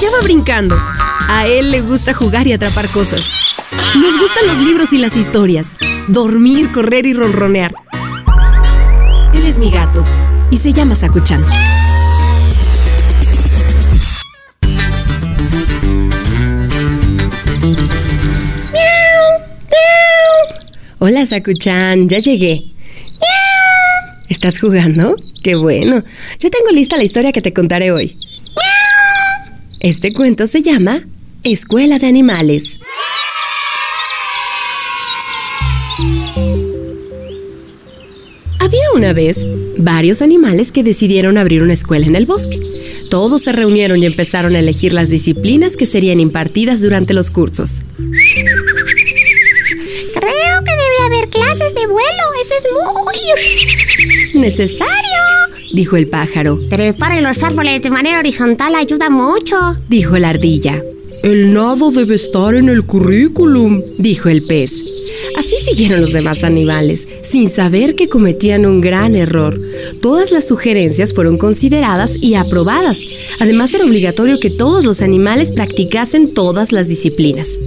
hallaba brincando. A él le gusta jugar y atrapar cosas. Nos gustan los libros y las historias. Dormir, correr y ronronear. Él es mi gato y se llama Sakuchan. Hola Sakuchan, ya llegué. ¿Estás jugando? Qué bueno. Yo tengo lista la historia que te contaré hoy. Este cuento se llama Escuela de Animales. Había una vez varios animales que decidieron abrir una escuela en el bosque. Todos se reunieron y empezaron a elegir las disciplinas que serían impartidas durante los cursos. Creo que debe haber clases de vuelo. Eso es muy necesario, dijo el pájaro. Trepar en los árboles de manera horizontal ayuda mucho, dijo la ardilla. El nado debe estar en el currículum, dijo el pez. Así siguieron los demás animales, sin saber que cometían un gran error. Todas las sugerencias fueron consideradas y aprobadas. Además era obligatorio que todos los animales practicasen todas las disciplinas.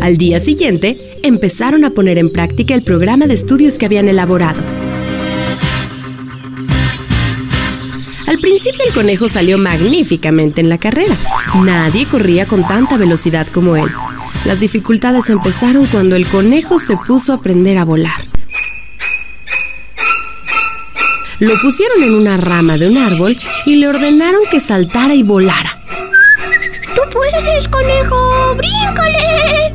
Al día siguiente, empezaron a poner en práctica el programa de estudios que habían elaborado. Al principio el conejo salió magníficamente en la carrera. Nadie corría con tanta velocidad como él. Las dificultades empezaron cuando el conejo se puso a aprender a volar. Lo pusieron en una rama de un árbol y le ordenaron que saltara y volara. ¡Tú puedes, conejo! ¡Bríncale!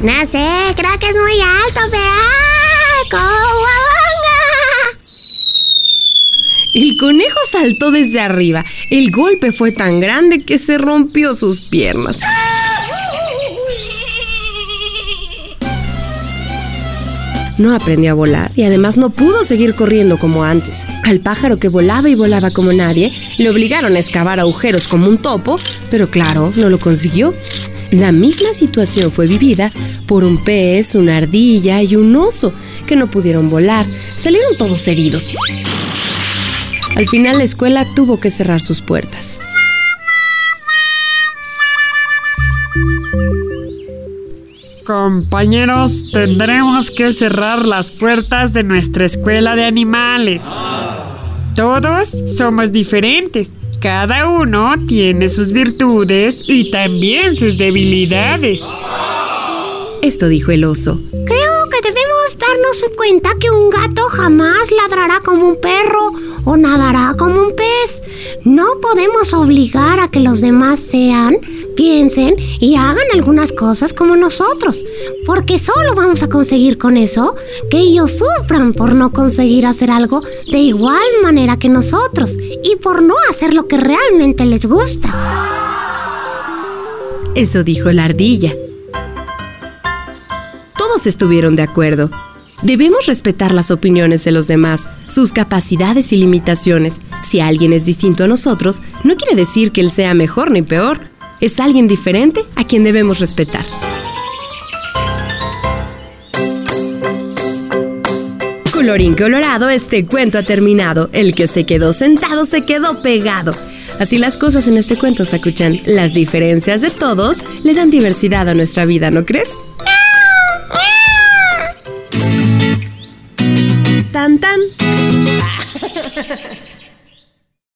No sé, creo que es muy alto, pero ¡ah! El conejo saltó desde arriba. El golpe fue tan grande que se rompió sus piernas. No aprendió a volar y además no pudo seguir corriendo como antes. Al pájaro que volaba y volaba como nadie, le obligaron a excavar agujeros como un topo, pero claro, no lo consiguió. La misma situación fue vivida por un pez, una ardilla y un oso, que no pudieron volar. Salieron todos heridos. Al final la escuela tuvo que cerrar sus puertas. Compañeros, tendremos que cerrar las puertas de nuestra escuela de animales. Todos somos diferentes. Cada uno tiene sus virtudes y también sus debilidades. Esto dijo el oso. Creo que debemos darnos cuenta que un gato jamás ladrará como un perro o nadará como un pez. No podemos obligar a que los demás sean, piensen y hagan algunas cosas como nosotros, porque solo vamos a conseguir con eso que ellos sufran por no conseguir hacer algo de igual manera que nosotros y por no hacer lo que realmente les gusta. Eso dijo la ardilla. Todos estuvieron de acuerdo. Debemos respetar las opiniones de los demás, sus capacidades y limitaciones. Si alguien es distinto a nosotros, no quiere decir que él sea mejor ni peor. Es alguien diferente a quien debemos respetar. Colorín colorado, este cuento ha terminado. El que se quedó sentado se quedó pegado. Así las cosas en este cuento, Sakuchan. Las diferencias de todos le dan diversidad a nuestra vida, ¿no crees? Tan tan.